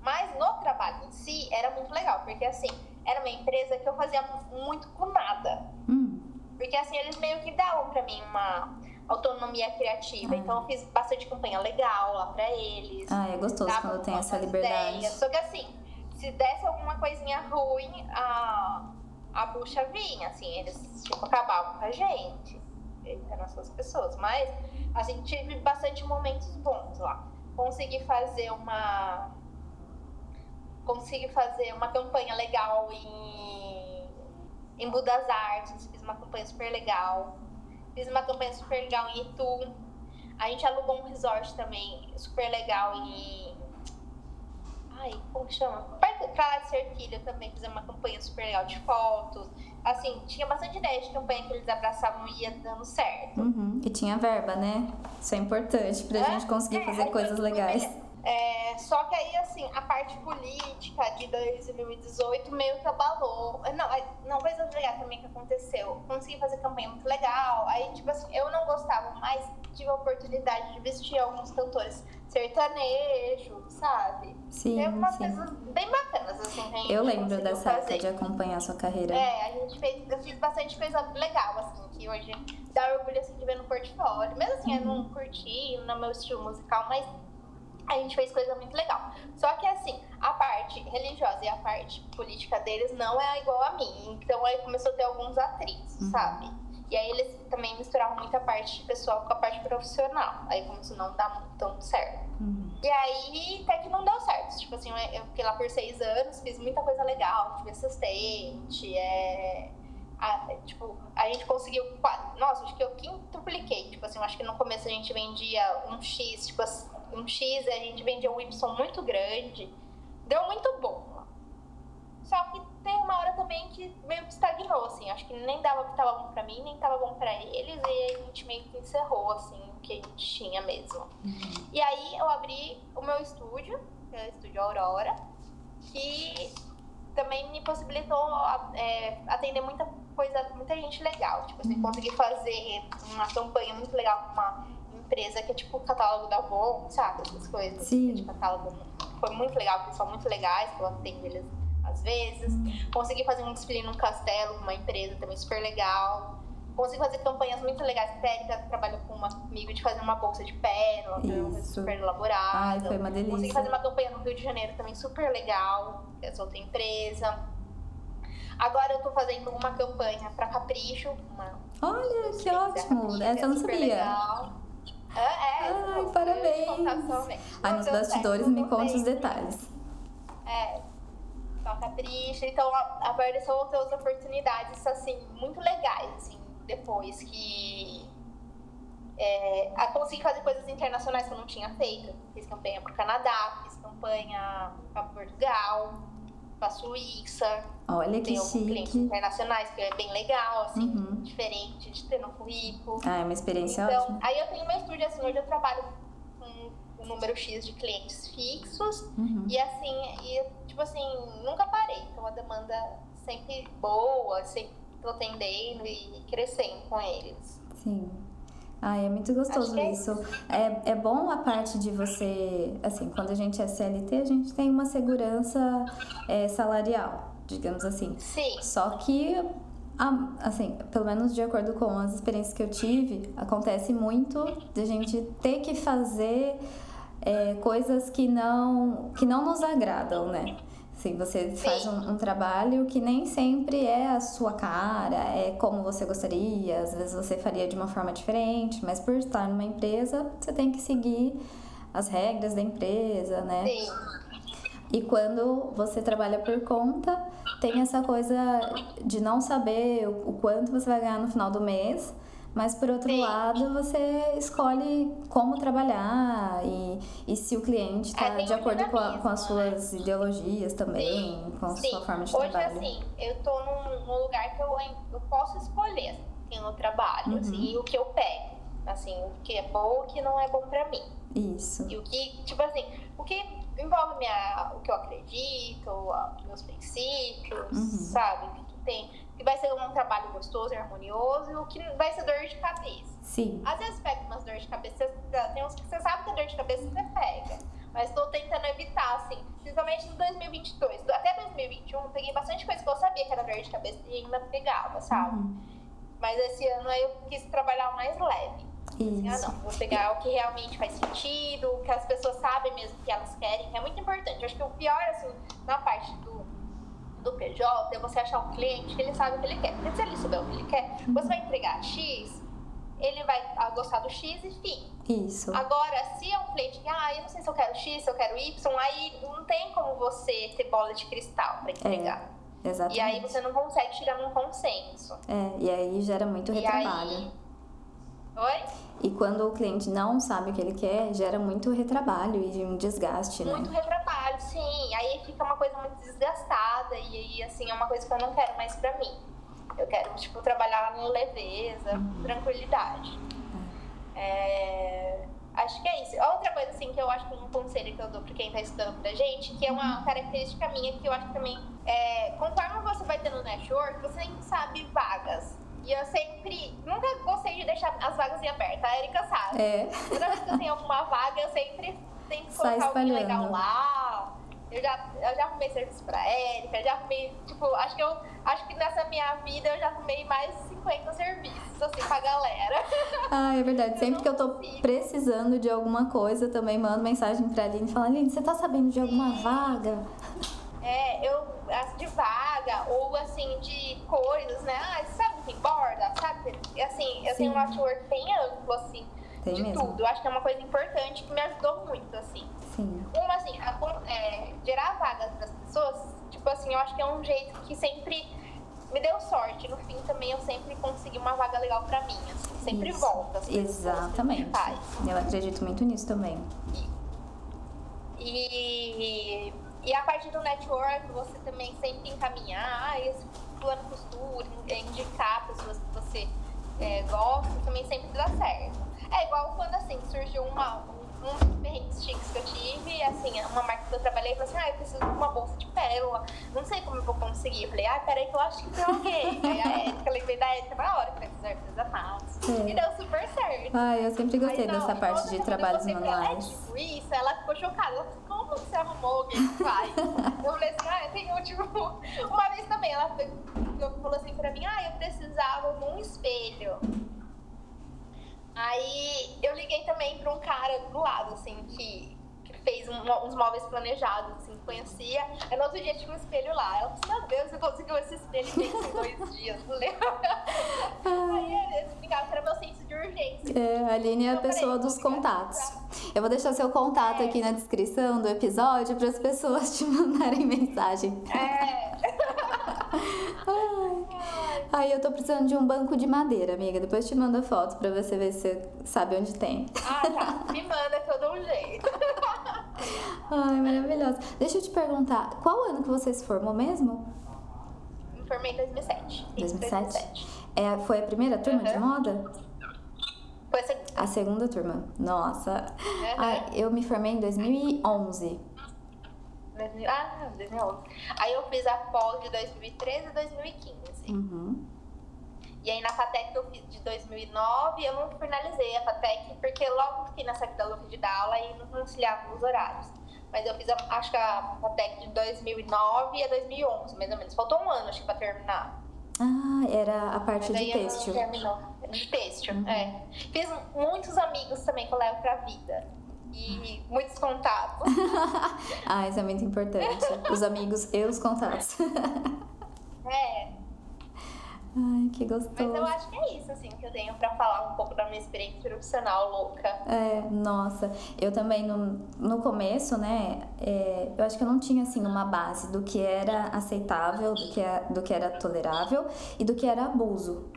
[SPEAKER 3] Mas no trabalho em si era muito legal, porque assim, era uma empresa que eu fazia muito com nada.
[SPEAKER 2] Hum.
[SPEAKER 3] Porque assim, eles meio que davam pra mim uma autonomia criativa.
[SPEAKER 2] Ah.
[SPEAKER 3] Então eu fiz bastante campanha legal lá pra eles.
[SPEAKER 2] Ah, é gostoso quando tem essa liberdade.
[SPEAKER 3] ideias. Só que assim, se desse alguma coisinha ruim, a, a bucha vinha, assim, eles tipo, acabavam com a gente. Eram essas pessoas. Mas, assim, tive bastante momentos bons lá. Consegui fazer uma. Consegui fazer uma campanha legal em, em Budas Artes, fiz uma campanha super legal. Fiz uma campanha super legal em Itu. A gente alugou um resort também super legal em. Ai, como que chama? Perto pra lá de Serquilha também fizemos uma campanha super legal de fotos. Assim, tinha bastante ideia de campanha que eles abraçavam e ia dando certo.
[SPEAKER 2] Uhum. E tinha verba, né? Isso é importante pra
[SPEAKER 3] É,
[SPEAKER 2] gente conseguir
[SPEAKER 3] é,
[SPEAKER 2] fazer
[SPEAKER 3] aí
[SPEAKER 2] coisas legais.
[SPEAKER 3] É, só que aí, assim, a parte política de 2018 meio que abalou. Não, não, coisa legal também que aconteceu. Consegui fazer campanha muito legal. Aí, tipo assim, eu não gostava, mas tive a oportunidade de vestir alguns cantores sertanejo, sabe?
[SPEAKER 2] Sim,
[SPEAKER 3] Teve umas
[SPEAKER 2] sim.
[SPEAKER 3] coisas bem bacanas, assim, gente
[SPEAKER 2] Eu lembro dessa época de acompanhar a sua carreira.
[SPEAKER 3] É, a gente fez, eu fiz bastante coisa legal, assim, que hoje dá orgulho assim, de ver no portfólio. Mesmo assim, eu
[SPEAKER 2] Uhum.
[SPEAKER 3] não curti no meu estilo musical, mas a gente fez coisa muito legal. Só que assim, a parte religiosa e a parte política deles não é igual a mim. Então aí começou a ter alguns atritos,
[SPEAKER 2] Uhum.
[SPEAKER 3] sabe? E aí eles também misturavam muito a parte pessoal com a parte profissional. Aí começou a não dar tão certo.
[SPEAKER 2] Uhum.
[SPEAKER 3] E aí, até que não deu certo. Tipo assim, eu- fiquei lá por seis anos, fiz muita coisa legal, tive assistente, é. a- tipo, a gente conseguiu. Nossa, acho que eu quintupliquei. Tipo assim, eu acho que no começo a gente vendia um X, tipo assim, um X a gente vendia um Y muito grande. Deu muito bom. Só que tem uma hora também que meio que estagnou, assim. Acho que nem dava que tava bom pra mim, nem tava bom pra eles. E a gente meio que encerrou, assim, o que a gente tinha mesmo. E aí eu abri o meu estúdio, que é o Estúdio Aurora, que também me possibilitou é, atender muita coisa, muita gente legal. Tipo assim, consegui fazer uma campanha muito legal com uma empresa que é tipo o catálogo da Avon, sabe? Essas coisas.
[SPEAKER 2] Sim.
[SPEAKER 3] De catálogo. Foi muito legal, porque são muito legais, que eu atendo eles às vezes. Consegui fazer um desfile num castelo com uma empresa também super legal. Consegui fazer campanhas muito legais. A Érica trabalhou com uma, comigo de fazer uma bolsa de pérola, super elaborada.
[SPEAKER 2] Ai, foi uma
[SPEAKER 3] Consegui
[SPEAKER 2] delícia.
[SPEAKER 3] fazer uma campanha no Rio de Janeiro também super legal, que é essa outra empresa. Agora eu tô fazendo uma campanha pra Capricho, uma
[SPEAKER 2] Olha, que ótimo. Essa eu não
[SPEAKER 3] é super
[SPEAKER 2] sabia.
[SPEAKER 3] legal. É, é,
[SPEAKER 2] Ai, parabéns. Aí nos
[SPEAKER 3] certo,
[SPEAKER 2] bastidores
[SPEAKER 3] não
[SPEAKER 2] me conta os detalhes.
[SPEAKER 3] É, só capricho. Então, a- apareceu outras oportunidades, assim, muito legais, assim, depois que é, a consegui fazer coisas internacionais que eu não tinha feito. Fiz campanha pro Canadá, fiz campanha pra Portugal, pra Suíça.
[SPEAKER 2] Olha que
[SPEAKER 3] Tem alguns clientes
[SPEAKER 2] chique.
[SPEAKER 3] internacionais, que é bem legal, assim,
[SPEAKER 2] Uhum.
[SPEAKER 3] diferente de ter no currículo.
[SPEAKER 2] Ah, é uma experiência
[SPEAKER 3] Então,
[SPEAKER 2] ótima.
[SPEAKER 3] aí eu tenho meu estúdio, assim, hoje eu trabalho com um número X de clientes fixos.
[SPEAKER 2] Uhum.
[SPEAKER 3] E assim, e, tipo assim, nunca parei. Então a demanda sempre boa, sempre tô atendendo e crescendo com eles.
[SPEAKER 2] Sim. Ai, é muito gostoso
[SPEAKER 3] é
[SPEAKER 2] isso. É, é bom a parte de você, assim, quando a gente é CLT, a gente tem uma segurança é, salarial. digamos assim.
[SPEAKER 3] Sim.
[SPEAKER 2] Só que, assim, pelo menos de acordo com as experiências que eu tive, acontece muito de a gente ter que fazer é, coisas que não, que não nos agradam, né? Assim, você faz um, um, trabalho que nem sempre é a sua cara, é como você gostaria, às vezes você faria de uma forma diferente, mas por estar numa empresa, você tem que seguir as regras da empresa, né?
[SPEAKER 3] Sim.
[SPEAKER 2] E quando você trabalha por conta, tem essa coisa de não saber o quanto você vai ganhar no final do mês mas por outro Sim. lado, você escolhe como trabalhar e, e se o cliente está é, de acordo com, a, com, as suas né? ideologias também, Sim. com a
[SPEAKER 3] Sim.
[SPEAKER 2] sua forma de
[SPEAKER 3] Hoje,
[SPEAKER 2] trabalho.
[SPEAKER 3] Hoje, assim, eu tô num, num, lugar que eu, eu posso escolher assim, no trabalho, uhum. assim, o que eu pego. Assim, o que é bom e o que não é bom pra mim.
[SPEAKER 2] Isso.
[SPEAKER 3] E o que, tipo assim, o que envolve minha, o que eu acredito, meus princípios, uhum. sabe? O que tem que vai ser um trabalho gostoso e harmonioso, o que vai ser dor de cabeça.
[SPEAKER 2] Sim.
[SPEAKER 3] Às vezes pega umas dor de cabeça, tem uns que você sabe que é dor de cabeça você pega. Mas estou tentando evitar, assim, principalmente no 2022. Até 2021, peguei bastante coisa que eu sabia que era dor de cabeça e ainda pegava, sabe? Uhum. Mas esse ano eu quis trabalhar mais leve. Assim, ah, não, vou pegar o que realmente faz sentido, o que as pessoas sabem mesmo que elas querem, que é muito importante. Eu acho que o pior, assim, na parte do do PJ é você achar um cliente que ele sabe o que ele quer. Porque se ele souber o que ele quer, você vai entregar X, ele vai gostar do X e fim.
[SPEAKER 2] Isso.
[SPEAKER 3] Agora, se é um cliente que, ah, eu não sei se eu quero X, se eu quero Y, aí não tem como você ter bola de cristal para entregar.
[SPEAKER 2] É, exatamente.
[SPEAKER 3] E aí você não consegue chegar num consenso.
[SPEAKER 2] É, e aí gera muito retrabalho.
[SPEAKER 3] Oi?
[SPEAKER 2] E quando o cliente não sabe o que ele quer, gera muito retrabalho e um desgaste,
[SPEAKER 3] né? Muito retrabalho, sim. Aí fica uma coisa muito desgastada e aí, assim, é uma coisa que eu não quero mais pra mim. Eu quero, tipo, trabalhar com leveza, uhum. tranquilidade. É. é... Acho que é isso. Outra coisa, assim, que eu acho que um conselho que eu dou pra quem tá estudando pra gente, que é uma característica minha, que eu acho que também, é, conforme você vai tendo network, você nem sabe vagas. E eu sempre, nunca gostei de deixar as vagas em aberto. A Erika sabe.
[SPEAKER 2] É.
[SPEAKER 3] Toda vez que eu tenho alguma vaga, eu sempre tenho que colocar alguém legal lá. Eu já, eu já arrumei serviço pra Erika, já arrumei, tipo, acho que eu acho que nessa minha vida eu já arrumei mais de 50 serviços, assim, pra galera.
[SPEAKER 2] Ah, é verdade. Sempre que eu tô consigo. precisando de alguma coisa, eu também mando mensagem pra Aline falando, Aline, você tá sabendo de alguma Sim. vaga?
[SPEAKER 3] É, eu, de vaga, ou assim, de coisas, né? Ah, sabe tem borda, sabe? Assim, eu Sim. tenho um network bem amplo, assim, tem de mesmo. tudo. Eu acho que é uma coisa importante que me ajudou muito, assim.
[SPEAKER 2] Sim.
[SPEAKER 3] Uma, assim, a, é, gerar vagas para as pessoas, tipo assim, eu acho que é um jeito que sempre me deu sorte. No fim, também, eu sempre consegui uma vaga legal para mim, assim, sempre Isso. volta. Assim,
[SPEAKER 2] Exatamente. Eu acredito muito nisso também.
[SPEAKER 3] E, e a parte do network, você também sempre encaminhar, ah, esse fulano costura, indicar pessoas que você é, gosta, também sempre dá certo. É igual quando assim, surgiu uma, um dos perrengues chiques que eu tive, assim, uma marca que eu trabalhei falou assim, ah, eu preciso de uma bolsa de pérola, não sei como eu vou conseguir. Eu falei, ah, peraí que eu acho que tem alguém. Aí a Erika, lembrei da Erika na hora, fazer artesanatos. É. E deu super certo.
[SPEAKER 2] Ah, eu sempre gostei Aí, dessa parte de trabalhos manuais. Ela, é
[SPEAKER 3] tipo isso, ela ficou chocada. Ela falou, como você arrumou alguém que faz? eu falei assim, ah, tem um, tipo, uma vez também, ela falou assim pra mim, ah, eu precisava de um espelho. Aí eu liguei também pra um cara do lado, assim, que, que fez um, uns móveis planejados, assim, conhecia. Aí no outro dia tinha um espelho lá. Ela falou, meu Deus, você conseguiu esse espelho em dois dias, não lembro. Aí eles ligaram que era meu senso de urgência.
[SPEAKER 2] É, a Aline é a pessoa dos contatos. Eu vou deixar seu contato é. aqui na descrição do episódio para as pessoas te mandarem mensagem.
[SPEAKER 3] É.
[SPEAKER 2] Ai, eu tô precisando de um banco de madeira, amiga. Depois te mando a foto pra você ver se você sabe onde tem.
[SPEAKER 3] Ah, tá. Me manda que eu dou um jeito.
[SPEAKER 2] Ai, maravilhosa. Deixa eu te perguntar, qual ano que você se formou mesmo?
[SPEAKER 3] Me formei em 2007.
[SPEAKER 2] 2007? 2007. É, foi a primeira turma uhum. de moda?
[SPEAKER 3] Foi a segunda. A
[SPEAKER 2] segunda turma. Nossa. Uhum. Ai, eu me formei em 2011.
[SPEAKER 3] Ah, 2011. Aí eu fiz a pós de 2013 e 2015.
[SPEAKER 2] Uhum.
[SPEAKER 3] E aí na FATEC eu fiz de 2009 eu não finalizei a FATEC porque logo fiquei na da luta de dar aula e não conciliava os horários. mas eu fiz, a, acho que a FATEC de 2009 a 2011, mais ou menos. Faltou um ano, acho que, pra terminar.
[SPEAKER 2] Ah, era a parte de têxtil.
[SPEAKER 3] De têxtil,
[SPEAKER 2] Uhum.
[SPEAKER 3] é. Fiz muitos amigos também que eu levo pra vida. E muitos contatos.
[SPEAKER 2] Ah, isso é muito importante. Os amigos e os contatos.
[SPEAKER 3] É,
[SPEAKER 2] Ai, que
[SPEAKER 3] mas
[SPEAKER 2] gostoso.
[SPEAKER 3] eu acho que é isso, assim, que eu tenho pra falar um pouco da minha experiência profissional louca.
[SPEAKER 2] É, nossa, eu também no, no começo, né, é, eu acho que eu não tinha assim uma base do que era aceitável, do que, é, do que era tolerável e do que era abuso.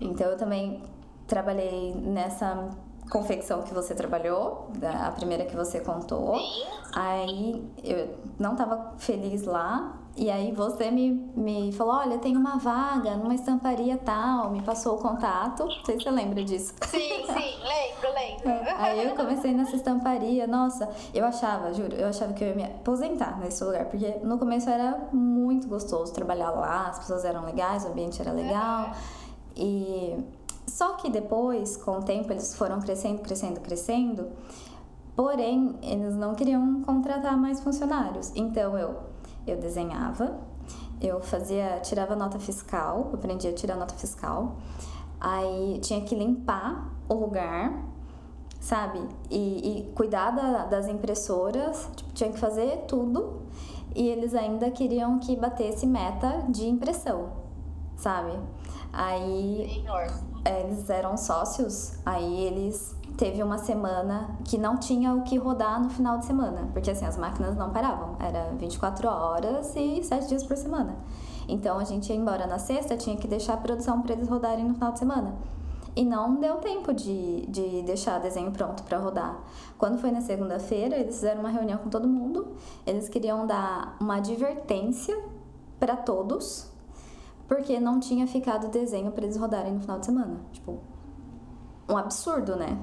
[SPEAKER 2] Então eu também trabalhei nessa confecção que você trabalhou, a primeira que você contou.
[SPEAKER 3] Sim.
[SPEAKER 2] Aí eu não tava feliz lá. E aí você me, me falou, olha, tem uma vaga numa estamparia tal, me passou o contato. Não sei se você lembra disso.
[SPEAKER 3] Sim, sim, lembro, lembro.
[SPEAKER 2] É, Aí eu comecei nessa estamparia, nossa, eu achava, juro, eu achava que eu ia me aposentar nesse lugar, porque no começo era muito gostoso trabalhar lá, as pessoas eram legais, o ambiente era legal. E só que depois, com o tempo, eles foram crescendo, crescendo, crescendo. Porém, eles não queriam contratar mais funcionários. Então eu eu desenhava, eu fazia, tirava nota fiscal, eu aprendia a tirar nota fiscal. Aí tinha que limpar o lugar, sabe? E, e cuidar da- das impressoras, tipo, tinha que fazer tudo. E eles ainda queriam que batesse meta de impressão, sabe? Aí é, eles eram sócios, aí eles teve uma semana que não tinha o que rodar no final de semana, porque assim as máquinas não paravam, era 24 horas e 7 dias por semana. Então a gente ia embora na sexta, tinha que deixar a produção para eles rodarem no final de semana. E não deu tempo de, de deixar desenho pronto para rodar. Quando foi na segunda-feira, eles fizeram uma reunião com todo mundo. Eles queriam dar uma advertência para todos, porque não tinha ficado desenho para eles rodarem no final de semana. Tipo, um absurdo, né?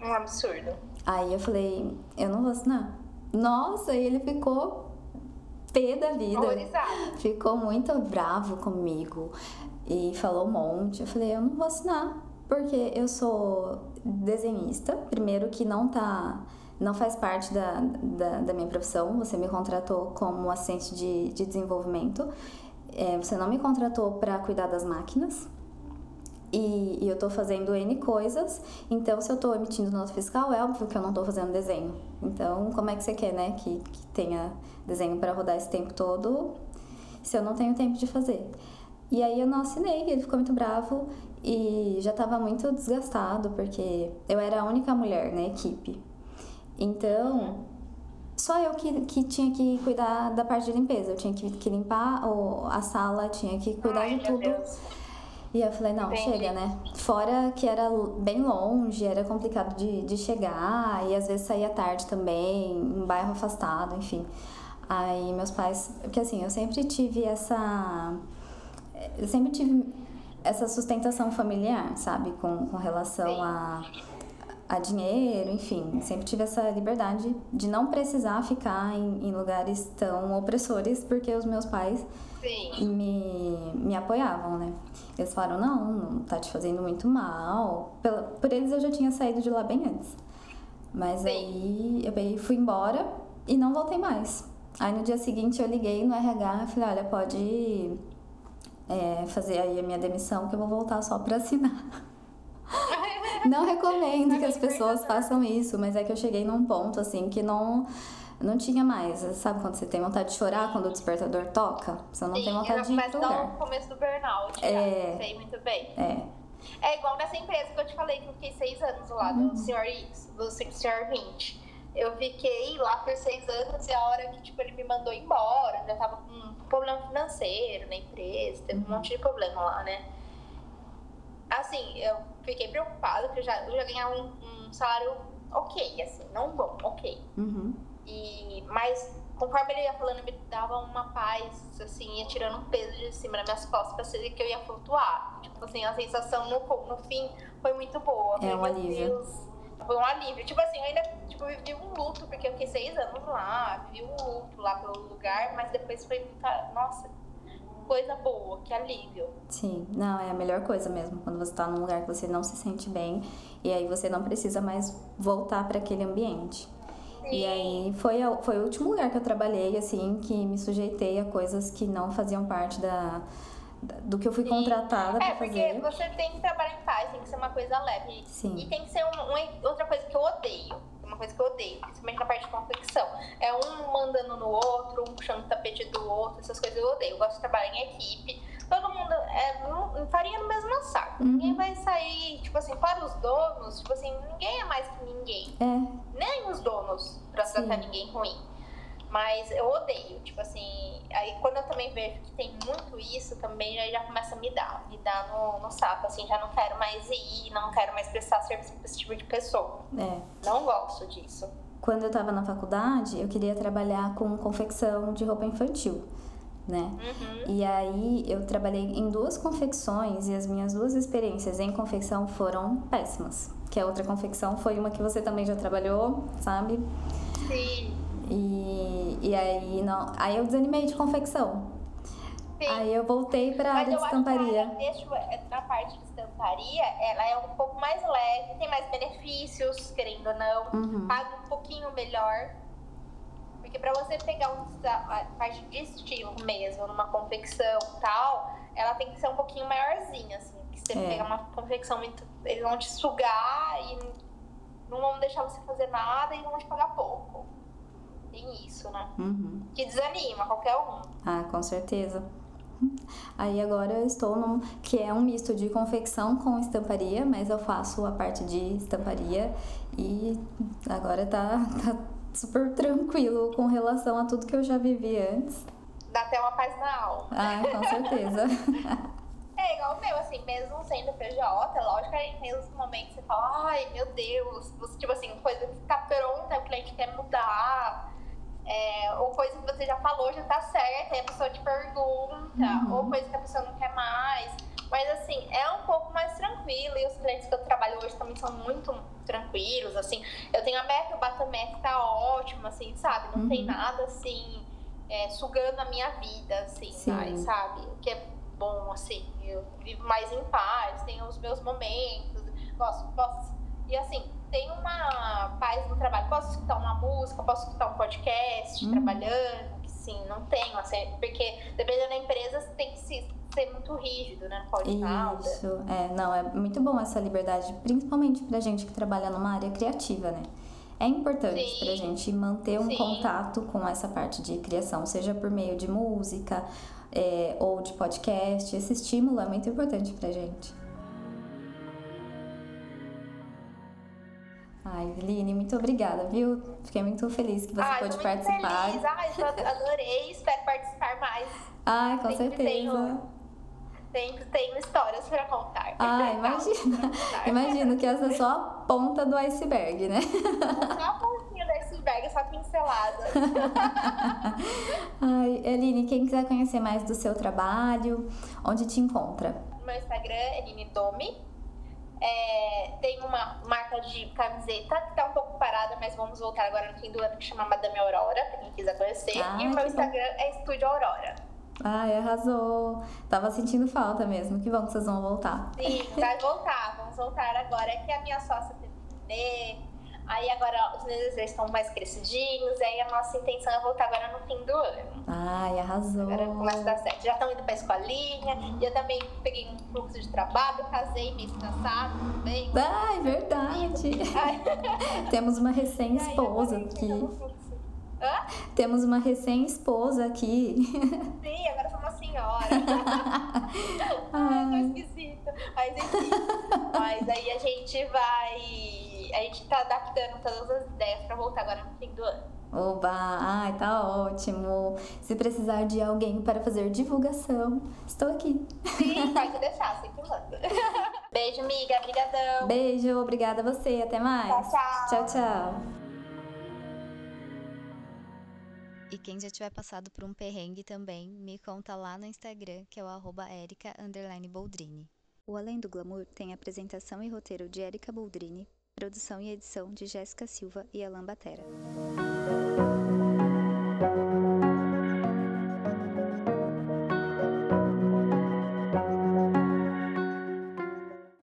[SPEAKER 3] Um absurdo.
[SPEAKER 2] Aí eu falei, eu não vou assinar. Nossa, e ele ficou pé da vida.
[SPEAKER 3] Horrorizado.
[SPEAKER 2] Ficou muito bravo comigo e falou um monte. Eu falei, eu não vou assinar, porque eu sou desenhista, primeiro que não tá. Não faz parte da, da, da minha profissão, você me contratou como assistente de, de desenvolvimento, É, você não me contratou para cuidar das máquinas, e, e eu tô fazendo N coisas, então se eu tô emitindo nota fiscal, é óbvio que eu não tô fazendo desenho. Então, como é que você quer, né, que, que tenha desenho para rodar esse tempo todo, se eu não tenho tempo de fazer? E aí eu não assinei, ele ficou muito bravo e já tava muito desgastado, porque eu era a única mulher na equipe. Então, só eu que, que tinha que cuidar da parte de limpeza, eu tinha que, que limpar o, a sala, tinha que cuidar
[SPEAKER 3] Ai,
[SPEAKER 2] de tudo.
[SPEAKER 3] Deus.
[SPEAKER 2] E eu falei, não,
[SPEAKER 3] Entendi.
[SPEAKER 2] chega, né? Fora que era bem longe, era complicado de, de chegar, e às vezes saía tarde também, em bairro afastado, enfim. Aí meus pais, porque assim, eu sempre tive essa. Eu sempre tive essa sustentação familiar, sabe? Com, com relação
[SPEAKER 3] Sim.
[SPEAKER 2] a, a dinheiro, enfim. Sempre tive essa liberdade de não precisar ficar em, em lugares tão opressores, porque os meus pais
[SPEAKER 3] Sim.
[SPEAKER 2] me, me apoiavam, né? Eles falaram, não, não tá te fazendo muito mal. Pela, por eles eu já tinha saído de lá bem antes. Mas
[SPEAKER 3] Sim.
[SPEAKER 2] aí eu fui embora e não voltei mais. Aí no dia seguinte eu liguei no RH e falei, olha, pode é, fazer aí a minha demissão que eu vou voltar só pra assinar. Não recomendo que as pessoas façam isso, mas é que eu cheguei num ponto assim que não não tinha mais. Sabe quando você tem vontade de chorar quando o despertador toca? Você não tem
[SPEAKER 3] Sim,
[SPEAKER 2] vontade de ir
[SPEAKER 3] mas
[SPEAKER 2] pro lugar.
[SPEAKER 3] no começo do burnout.
[SPEAKER 2] É.
[SPEAKER 3] Já, sei muito bem.
[SPEAKER 2] É.
[SPEAKER 3] É igual nessa empresa que eu te falei que eu fiquei seis anos lá,
[SPEAKER 2] Uhum.
[SPEAKER 3] do Sr. X, do Sr. 20. Eu fiquei lá por seis anos e a hora que tipo, ele me mandou embora, já tava com um problema financeiro na empresa, teve um monte de problema lá, né? Assim, eu fiquei preocupada, porque eu já, eu já ganhava um, um salário ok, assim, não bom, ok.
[SPEAKER 2] Uhum.
[SPEAKER 3] E, mas conforme ele ia falando, me dava uma paz, assim, ia tirando um peso de cima das minhas costas pra ser que eu ia flutuar. Tipo assim, a sensação no, no fim foi muito boa.
[SPEAKER 2] É um alívio.
[SPEAKER 3] Deus, Foi um alívio. Tipo assim, eu ainda tipo, vivi um luto, porque eu fiquei seis anos lá, vivi um luto lá pelo lugar, mas depois foi muita. Nossa, coisa boa, que alívio.
[SPEAKER 2] Sim, não, é a melhor coisa mesmo, quando você tá num lugar que você não se sente bem e aí você não precisa mais voltar para aquele ambiente. E
[SPEAKER 3] Sim.
[SPEAKER 2] aí foi, foi o último lugar que eu trabalhei, assim, que me sujeitei a coisas que não faziam parte da, do que eu fui
[SPEAKER 3] Sim.
[SPEAKER 2] contratada
[SPEAKER 3] É,
[SPEAKER 2] pra
[SPEAKER 3] porque
[SPEAKER 2] fazer.
[SPEAKER 3] você tem que trabalhar em paz, tem que ser uma coisa leve.
[SPEAKER 2] Sim.
[SPEAKER 3] E tem que ser um- um- outra coisa que eu odeio. Uma coisa que eu odeio, principalmente na parte de confecção. É um mandando no outro, um puxando o tapete do outro, essas coisas eu odeio. Eu gosto de trabalhar em equipe. Todo mundo é farinha no mesmo saco.
[SPEAKER 2] Uhum.
[SPEAKER 3] Ninguém vai sair, tipo assim, para os donos, tipo assim, ninguém é mais que ninguém.
[SPEAKER 2] É,
[SPEAKER 3] Nem os donos pra
[SPEAKER 2] Sim.
[SPEAKER 3] tratar ninguém ruim. Mas eu odeio, tipo assim. Aí quando eu também vejo que tem muito isso, também aí já começa a me dar, me dar no, no saco, assim, já não quero mais ir, não quero mais prestar serviço pra esse tipo de pessoa.
[SPEAKER 2] é.
[SPEAKER 3] Não gosto disso.
[SPEAKER 2] Quando eu tava na faculdade, eu queria trabalhar com confecção de roupa infantil, né?
[SPEAKER 3] Uhum.
[SPEAKER 2] E aí eu trabalhei em duas confecções e as minhas duas experiências em confecção foram péssimas. Que a outra confecção foi uma que você também já trabalhou, sabe?
[SPEAKER 3] Sim.
[SPEAKER 2] E, e aí não, aí eu desanimei de confecção.
[SPEAKER 3] Sim.
[SPEAKER 2] Aí eu voltei pra
[SPEAKER 3] Mas
[SPEAKER 2] área de
[SPEAKER 3] a
[SPEAKER 2] estamparia.
[SPEAKER 3] de- na parte de estamparia, ela é um pouco mais leve, tem mais benefícios, querendo ou não.
[SPEAKER 2] Uhum.
[SPEAKER 3] paga um pouquinho melhor. Porque pra você pegar um, a parte de estilo mesmo, numa confecção e tal, ela tem que ser um pouquinho maiorzinha, assim. Que você
[SPEAKER 2] É.
[SPEAKER 3] pegar uma confecção muito. Eles vão te sugar e não vão deixar você fazer nada e vão te pagar pouco. Tem isso, né?
[SPEAKER 2] Uhum.
[SPEAKER 3] Que desanima qualquer um.
[SPEAKER 2] Ah, com certeza. Aí agora eu estou num que é um misto de confecção com estamparia, mas eu faço a parte de estamparia e agora tá, tá super tranquilo com relação a tudo que eu já vivi antes.
[SPEAKER 3] Dá até uma paz na alma.
[SPEAKER 2] Ah, com certeza.
[SPEAKER 3] É igual o meu, assim, mesmo sendo PJ, lógico que tem os momentos que você fala, ai meu Deus, você, tipo assim, coisa que tá pronta, o cliente quer mudar, é, ou coisa que você já falou, já tá certa, aí a pessoa te pergunta,
[SPEAKER 2] Uhum.
[SPEAKER 3] ou coisa que a pessoa não quer mais. Mas assim, é um pouco mais tranquilo, e os clientes que eu trabalho hoje também são muito tranquilos, assim. Eu tenho a meta, a meta, tá ótimo, assim, sabe? Não tem
[SPEAKER 2] Uhum.
[SPEAKER 3] nada assim, é, sugando a minha vida, assim,
[SPEAKER 2] Sim.
[SPEAKER 3] mais, sabe? O que é bom, assim, eu vivo mais em paz, tenho os meus momentos, posso, posso. E assim, tem uma paz no trabalho. Posso escutar uma música, posso escutar um podcast
[SPEAKER 2] Uhum.
[SPEAKER 3] trabalhando, que sim, não tenho, assim, porque dependendo da empresa, você tem que se- ser muito rígido, né? Não pode nada.
[SPEAKER 2] Isso, é, não, é muito bom essa liberdade, principalmente pra gente que trabalha numa área criativa, né? É importante
[SPEAKER 3] Sim.
[SPEAKER 2] pra gente manter um
[SPEAKER 3] Sim.
[SPEAKER 2] contato com essa parte de criação, seja por meio de música é, ou de podcast. Esse estímulo é muito importante pra gente. Ai, Line, muito obrigada, viu? Fiquei muito feliz que você
[SPEAKER 3] Ai,
[SPEAKER 2] pôde participar.
[SPEAKER 3] Feliz. Ai, eu adorei, espero participar mais.
[SPEAKER 2] Ai, com
[SPEAKER 3] Sempre
[SPEAKER 2] certeza.
[SPEAKER 3] tenho- Tenho, tenho histórias pra contar.
[SPEAKER 2] Ah, imagina. Imagino que essa é só a ponta do iceberg, né?
[SPEAKER 3] Só a pontinha da iceberg, só pincelada.
[SPEAKER 2] Ai, Eline, quem quiser conhecer mais do seu trabalho, onde te encontra?
[SPEAKER 3] Meu Instagram é Eline Domi. É, tem uma marca de camiseta que tá um pouco parada, mas vamos voltar agora no fim do ano, que chama Madame Aurora, pra quem quiser conhecer.
[SPEAKER 2] Ah,
[SPEAKER 3] e o
[SPEAKER 2] que
[SPEAKER 3] meu
[SPEAKER 2] bom.
[SPEAKER 3] Instagram é Estúdio Aurora.
[SPEAKER 2] Ai, arrasou. Tava sentindo falta mesmo. Que bom que vocês vão voltar.
[SPEAKER 3] Sim, vai voltar, vamos voltar agora. É que a minha sócia teve nenê, aí agora os nenéns já estão mais crescidinhos, aí a nossa intenção é voltar agora no fim do ano.
[SPEAKER 2] Ai, arrasou.
[SPEAKER 3] Agora começa a dar certo. Já estão indo pra escolinha, e eu também peguei um fluxo de trabalho, casei mês passado também.
[SPEAKER 2] Ai, verdade.
[SPEAKER 3] Ai,
[SPEAKER 2] Temos uma recém-esposa aqui.
[SPEAKER 3] Hã?
[SPEAKER 2] Temos uma recém-esposa aqui.
[SPEAKER 3] Sim, agora sou uma senhora. Ai, tô esquisita. Mas enfim. Mas aí a gente vai. A gente tá adaptando todas as ideias pra voltar agora no fim do ano.
[SPEAKER 2] Oba, ai, tá ótimo. Se precisar de alguém para fazer divulgação, estou aqui.
[SPEAKER 3] Sim, pode deixar, sempre manda. Beijo, amiga. Obrigadão.
[SPEAKER 2] Beijo, obrigada a você. Até mais.
[SPEAKER 3] Tchau, tchau.
[SPEAKER 2] Tchau, tchau.
[SPEAKER 1] E quem já tiver passado por um perrengue também, me conta lá no Instagram, que é o arroba. O Além do Glamour tem apresentação e roteiro de Erika Boldrini, produção e edição de Jéssica Silva e Alan Batera.